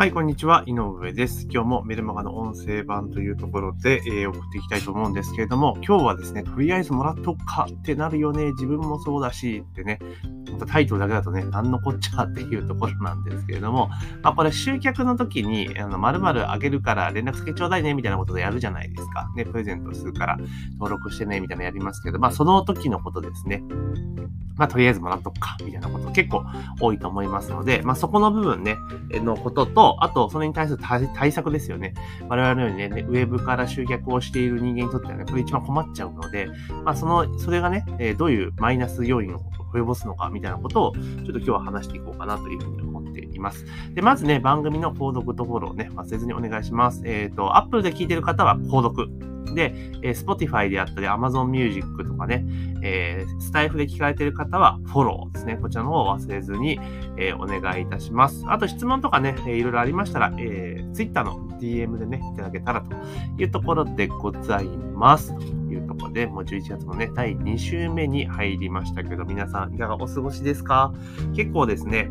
はい、こんにちは。井上です。今日もメルマガの音声版というところで、えー、送っていきたいと思うんですけれども、今日はですね、とりあえずもらっとくかってなるよね。自分もそうだしってね、またタイトルだけだとね、なんのこっちゃっていうところなんですけれども、まあ、これ集客の時に、あの、〇〇あげるから連絡先ちょうだいね、みたいなことでやるじゃないですか。ね、プレゼントするから登録してね、みたいなのやりますけど、まあ、その時のことですね。まあ、とりあえずもらっとくか、みたいなこと結構多いと思いますので、まあ、そこの部分ね、のことと、あと、それに対する対策ですよね。我々のようにね、ウェブから集客をしている人間にとってはね、これ一番困っちゃうので、まあ、その、それがね、どういうマイナス要因を及ぼすのか、みたいなことを、ちょっと今日は話していこうかなというふうに思っています。で、まずね、番組の購読とフォローね、忘れずにお願いします。えっ、ー、と、Apple で聞いてる方は購読。で、え、Spotify であったり Amazon Music とかね、えー、スタイフで聞かれてる方はフォローですね。こちらの方を忘れずに、えー、お願いいたします。あと質問とかね、えー、いろいろありましたら、えー、Twitter の DM でね、いただけたらというところでございます。ころで、もう11月のね、第2週目に入りましたけど、皆さんいかがお過ごしですか？結構ですね、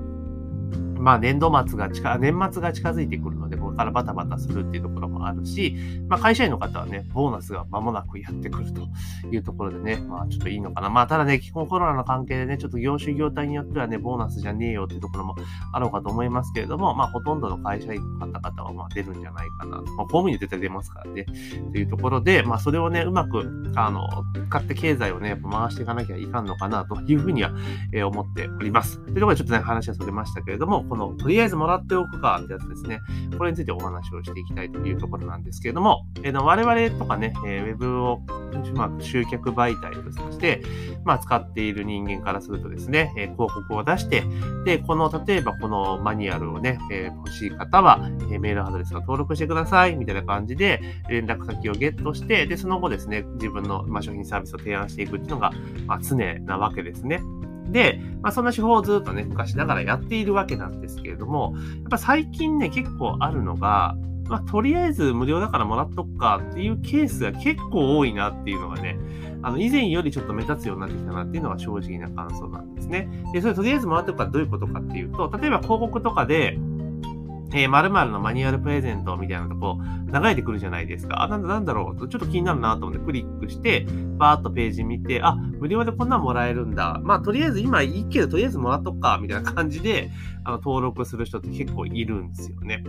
まあ年度末が近、年末が近づいてくるので、からバタバタするっていうところもあるし、まあ会社員の方はね、ボーナスが間もなくやってくるというところでね、まあちょっといいのかな。まあただね、基本コロナの関係でね、ちょっと業種業態によってはね、ボーナスじゃねえよっていうところもあろうかと思いますけれども、まあほとんどの会社員の方々はまあ出るんじゃないかな。まあ公務員で絶対出ますからね。というところで、まあそれをね、うまく、あの、使って経済をね、回していかなきゃいかんのかなというふうには、えー、思っております。というところでちょっとね、話はそれましたけれども、この、とりあえずもらっておくかってやつですね。これについてお話をしていきたいというところなんですけれども、えー、我々とかね、えー、ウェブを、まあ、集客媒体として、まあ、使っている人間からするとですね、えー、広告を出して、で、この、例えばこのマニュアルをね、えー、欲しい方は、えー、メールアドレスを登録してください、みたいな感じで、連絡先をゲットして、で、その後ですね、自分の、まあ、商品サービスを提案していくっていうのが、まあ、常なわけですね。で、まあ、そんな手法をずっとね、昔ながらやっているわけなんですけれども、やっぱ最近ね、結構あるのが、まあ、とりあえず無料だからもらっとくかっていうケースが結構多いなっていうのがね、あの、以前よりちょっと目立つようになってきたなっていうのが正直な感想なんですね。で、それとりあえずもらっとくかどういうことかっていうと、例えば広告とかで、えー、〇〇のマニュアルプレゼントみたいなとこ流れてくるじゃないですか。あ、なんだなんだろうと、ちょっと気になるなと思ってクリックして、バーっとページ見て、あ、無料でこんなんもらえるんだ。まあ、とりあえず今いいけど、とりあえずもらっとくか、みたいな感じで、あの、登録する人って結構いるんですよね。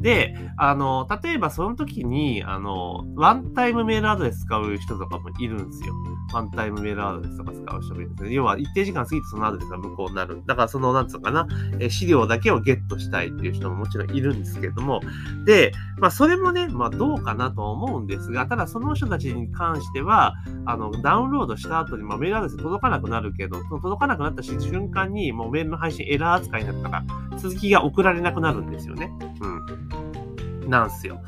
で、あの、例えばその時に、あの、ワンタイムメールアドレス使う人とかもいるんですよ。ワンタイムメールアドレスとか使う人もいるんですね。要は一定時間過ぎてそのアドレスが無効になる。だからその、なんつうのかな、え資料だけをゲットしたいっていう人ももちろんいるんですけれども、で、まあそれもね、まあどうかなと思うんですが、ただその人たちに関しては、あの、ダウンロードした後に、まあメールアドレス届かなくなるけど、届かなくなった瞬間に、もうメールの配信エラー扱いになったから、続きが送られなくなるんですよね。うん。なんすよ。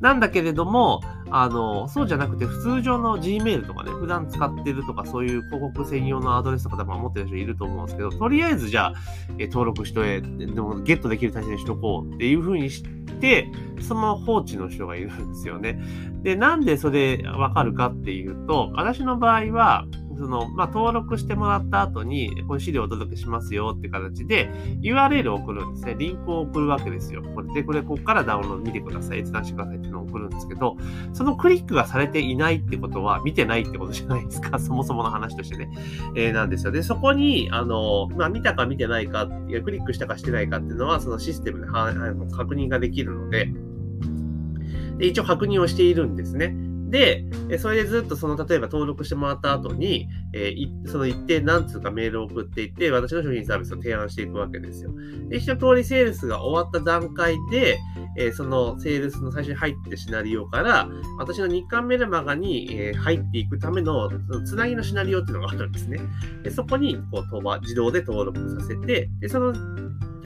なんだけれども、あの、そうじゃなくて、普通上の Gmail とかね、普段使ってるとか、そういう広告専用のアドレスとか多分持ってる人いると思うんですけど、とりあえずじゃあ、え登録しとえ、でもゲットできる体制にしとこうっていう風にして、その放置の人がいるんですよね。で、なんでそれわかるかっていうと、私の場合は、その、まあ、登録してもらった後に、この資料をお届けしますよって形で、URL を送るんですね。リンクを送るわけですよ。これで、これ、ここからダウンロード見てください、閲覧してくださいっていうのを送るんですけど、そのクリックがされていないってことは、見てないってことじゃないですか。そもそもの話としてね。えー、なんですよ。で、そこに、あの、まあ、見たか見てないか、いや、クリックしたかしてないかっていうのは、そのシステムで確認ができるので、で一応確認をしているんですね。で、それでずっとその、例えば登録してもらった後に、えー、その一定何通かメールを送っていって、私の商品サービスを提案していくわけですよ。で、一通りセールスが終わった段階で、えー、そのセールスの最初に入ってシナリオから、私の日刊メルマガに、え、入っていくための、そのつなぎのシナリオっていうのがあるんですね。でそこに、こう、自動で登録させて、で、その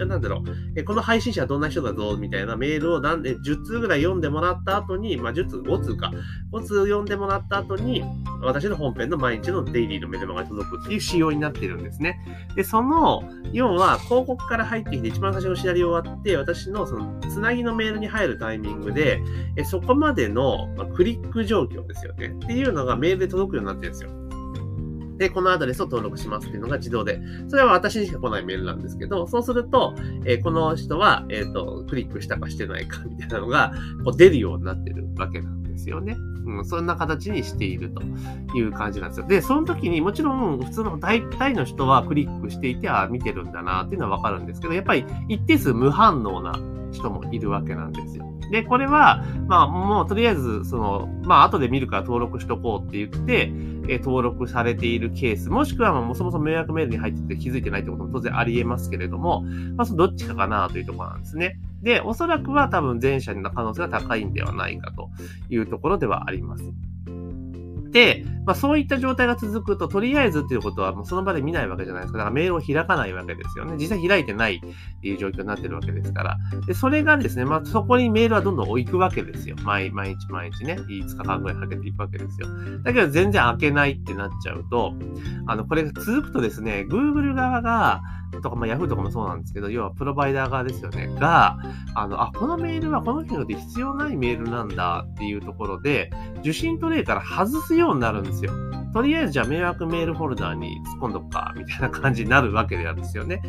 じゃあなんだろう、えこの配信者はどんな人だぞ、みたいなメールをなんで10通ぐらい読んでもらった後に、まあ、10通、5通か、5通読んでもらった後に、私の本編の毎日のデイリーのメルマガが届くっていう仕様になってるんですね。で、その、要は広告から入ってきて一番最初のシナリオ終わって、私のその、つなぎのメールに入るタイミングで、えそこまでの、まクリック状況ですよね。っていうのがメールで届くようになってるんですよ。で、このアドレスを登録しますっていうのが自動で、それは私にしか来ないメールなんですけど、そうすると、えー、この人は、えっ、ー、と、クリックしたかしてないかみたいなのが、こう出るようになってるわけなんですよね。うん、そんな形にしているという感じなんですよ。で、その時にもちろん普通の大体の人はクリックしていて、あ、見てるんだなっていうのはわかるんですけど、やっぱり一定数無反応な人もいるわけなんですよ。で、これは、まあ、もうとりあえず、その、まあ、後で見るから登録しとこうって言って、え登録されているケース、もしくは、もうそもそも迷惑メールに入ってて気づいてないってことも当然あり得ますけれども、まあ、そのどっちかかなというところなんですね。で、おそらくは多分前者の可能性が高いんではないかというところではあります。で、まあ、そういった状態が続くと、とりあえずっていうことはもうその場で見ないわけじゃないですか。だからメールを開かないわけですよね。実際開いてないっていう状況になってるわけですから。で、それがですね、まあ、そこにメールはどんどん置くわけですよ。毎毎日毎日ね、5日間ぐらいかけていくわけですよ。だけど全然開けないってなっちゃうと、あの、これが続くとですね、Google 側が、とか、まあ、Yahoo とかもそうなんですけど、要はプロバイダー側ですよね、が、あの、あ、このメールはこの人で必要ないメールなんだっていうところで、受信トレイから外すよようになるんですよ。とりあえずじゃあ迷惑メールフォルダーに突っ込んどくか、みたいな感じになるわけなんですよね。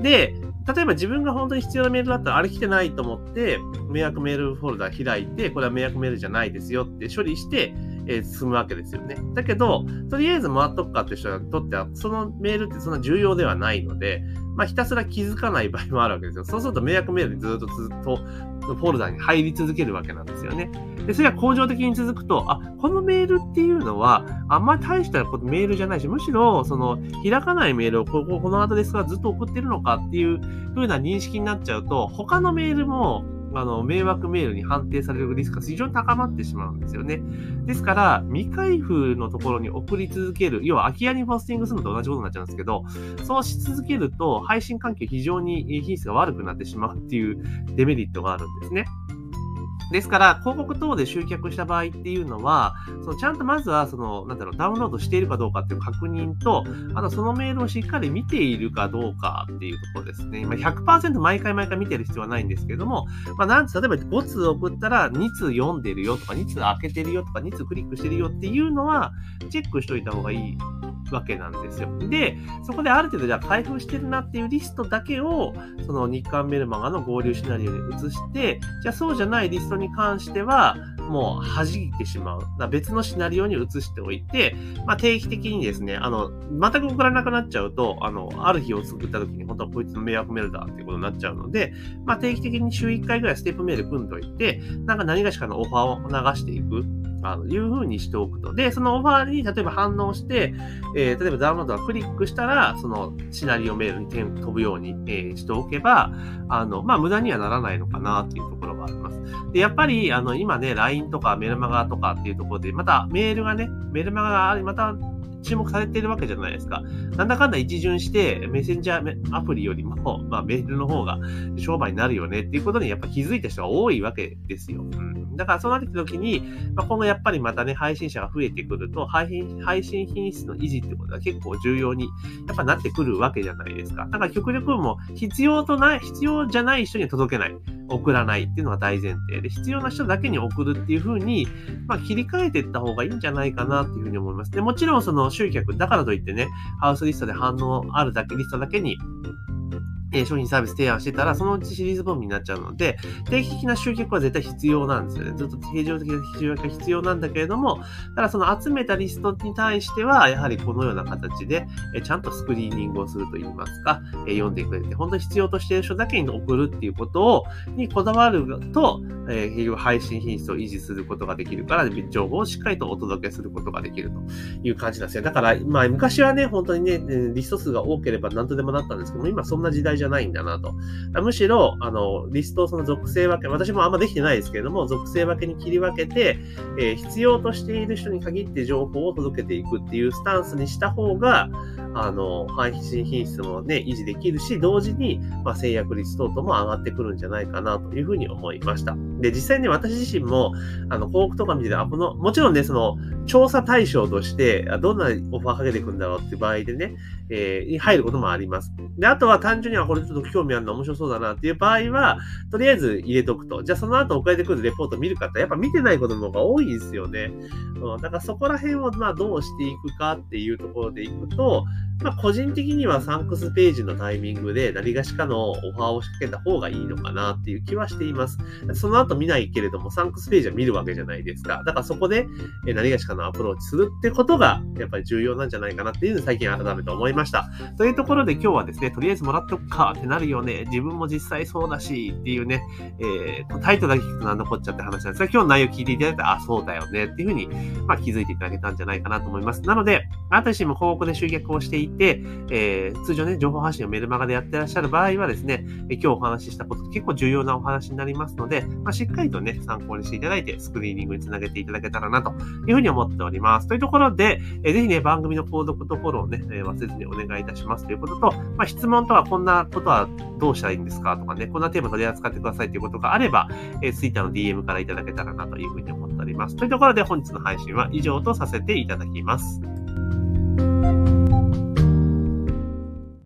で、例えば自分が本当に必要なメールだったら、あれ来てないと思って、迷惑メールフォルダー開いて、これは迷惑メールじゃないですよって処理して、えー、進むわけですよね。だけど、とりあえず回っとくかって人にとっては、そのメールってそんな重要ではないので、まあ、ひたすら気づかない場合もあるわけですよ。そうすると迷惑メールにずっとずっとフォルダに入り続けるわけなんですよね。で、それが恒常的に続くと、あ、このメールっていうのは、あんまり大したメールじゃないし、むしろ、その、開かないメールをここ、このアドレスがずっと送ってるのかっていう風な認識になっちゃうと、他のメールも、あの、迷惑メールに判定されるリスクが非常に高まってしまうんですよね。ですから、未開封のところに送り続ける、要は空き家にポスティングするのと同じことになっちゃうんですけど、そうし続けると、配信環境非常に品質が悪くなってしまうっていうデメリットがあるんですね。ですから、広告等で集客した場合っていうのは、そのちゃんとまずは、その、なんだろう、ダウンロードしているかどうかっていう確認と、あとそのメールをしっかり見ているかどうかっていうところですね。今100%毎回毎回見てる必要はないんですけども、まあ、なんつ、例えば5通送ったら2通読んでるよとか、2通開けてるよとか、2通クリックしてるよっていうのは、チェックしといた方がいいわけなんですよ。で、そこである程度じゃあ開封してるなっていうリストだけを、その日韓メルマガの合流シナリオに移して、じゃあそうじゃないリストに関しては、もう弾いてしまう。別のシナリオに移しておいて、まあ、定期的にですね、あの、全く送らなくなっちゃうと、あの、ある日を作った時に本当はこいつの迷惑メールだっていうことになっちゃうので、まあ、定期的に週1回ぐらいステップメール組んどいて、なんか何がしかのオファーを流していく。あの、いう風にしておくと。で、そのオファーに例えば反応して、えー、例えばダウンロードをクリックしたら、そのシナリオメールに点飛ぶように、えー、しておけば、あの、まあ、無駄にはならないのかなっていうところがあります。で、やっぱり、あの、今ね、LINE とかメルマガとかっていうところで、またメールがね、メルマガがまた注目されているわけじゃないですか。なんだかんだ一巡して、メッセンジャーアプリよりも、まあ、メールの方が商売になるよねっていうことにやっぱ気づいた人が多いわけですよ。うん、だからそうなってきた時に、まあ、今後やっぱりまたね、配信者が増えてくると、配信配信品質の維持ってことは結構重要にやっぱなってくるわけじゃないですか。だから極力も必要とない、必要じゃない人に届けない。送らないっていうのが大前提で、必要な人だけに送るっていう風に、まあ、切り替えていった方がいいんじゃないかなっていうふうに思います。で、もちろんその集客、だからといってね、ハウスリストで反応あるだけ、リストだけにえ商品サービス提案してたら、そのうちシリーズボムになっちゃうので、定期的な集客は絶対必要なんですよね。ずっと定常的な集客が必要なんだけれども、ただその集めたリストに対しては、やはりこのような形で、えちゃんとスクリーニングをすると言いますか、え読んでくれて、本当に必要としている人だけに送るっていうことを、にこだわると、えー、配信品質を維持することができるから、情報をしっかりとお届けすることができるという感じなんですよ。だから、まあ、昔はね、本当にね、リスト数が多ければ何とでもなったんですけども、今そんな時代じゃゃないんだなと。むしろ、あの、リストをその属性分け、私もあんまできてないですけれども、属性分けに切り分けて、えー、必要としている人に限って情報を届けていくっていうスタンスにした方が、あの、配信品質もね、維持できるし、同時に、まあ、制約率等々も上がってくるんじゃないかなというふうに思いました。で、実際に私自身も、あの、広告とか見てて、あ、この、もちろんね、その、調査対象として、どんなオファーかけていくんだろうっていう場合でね、えー、に入ることもあります。で、あとは単純にはこれちょっと興味あるの面白そうだなっていう場合は、とりあえず入れとくと。じゃあその後送られてくるレポート見る方、やっぱ見てないことの方が多いんですよね。うん、だからそこら辺をまあどうしていくかっていうところでいくと、まあ、個人的にはサンクスページのタイミングで何がしかのオファーを仕掛けた方がいいのかなっていう気はしています。その後見ないけれども、サンクスページは見るわけじゃないですか。だからそこで何がしかのアプローチするってことが、やっぱり重要なんじゃないかなっていうのを最近改めて思いました。というところで今日はですね、とりあえずもらっとくかってなるよね。自分も実際そうだしっていうね、えー、タイトルだけ聞くと何のこっちゃって話なんですが、今日の内容聞いていただいて、あ、そうだよねっていうふうに、まあ、気づいていただけたんじゃないかなと思います。なので、あなた自身も広告で集客をしていて、えー、通常ね、情報発信をメルマガでやってらっしゃる場合はですね、今日お話ししたこと結構重要なお話になりますので、まあ、しっかりとね、参考にしていただいて、スクリーニングにつなげていただけたらなというふうに思っております。というところで、えー、ぜひね、番組の購読とフォローをね、えー、忘れずにお願いいたしますということと、まあ、質問とはこんなことはどうしたらいいんですか？とかね、こんなテーマ取り扱ってくださいということがあれば、えー、Twitter の DM からいただけたらなというふうに思っております。というところで本日の配信は以上とさせていただきます。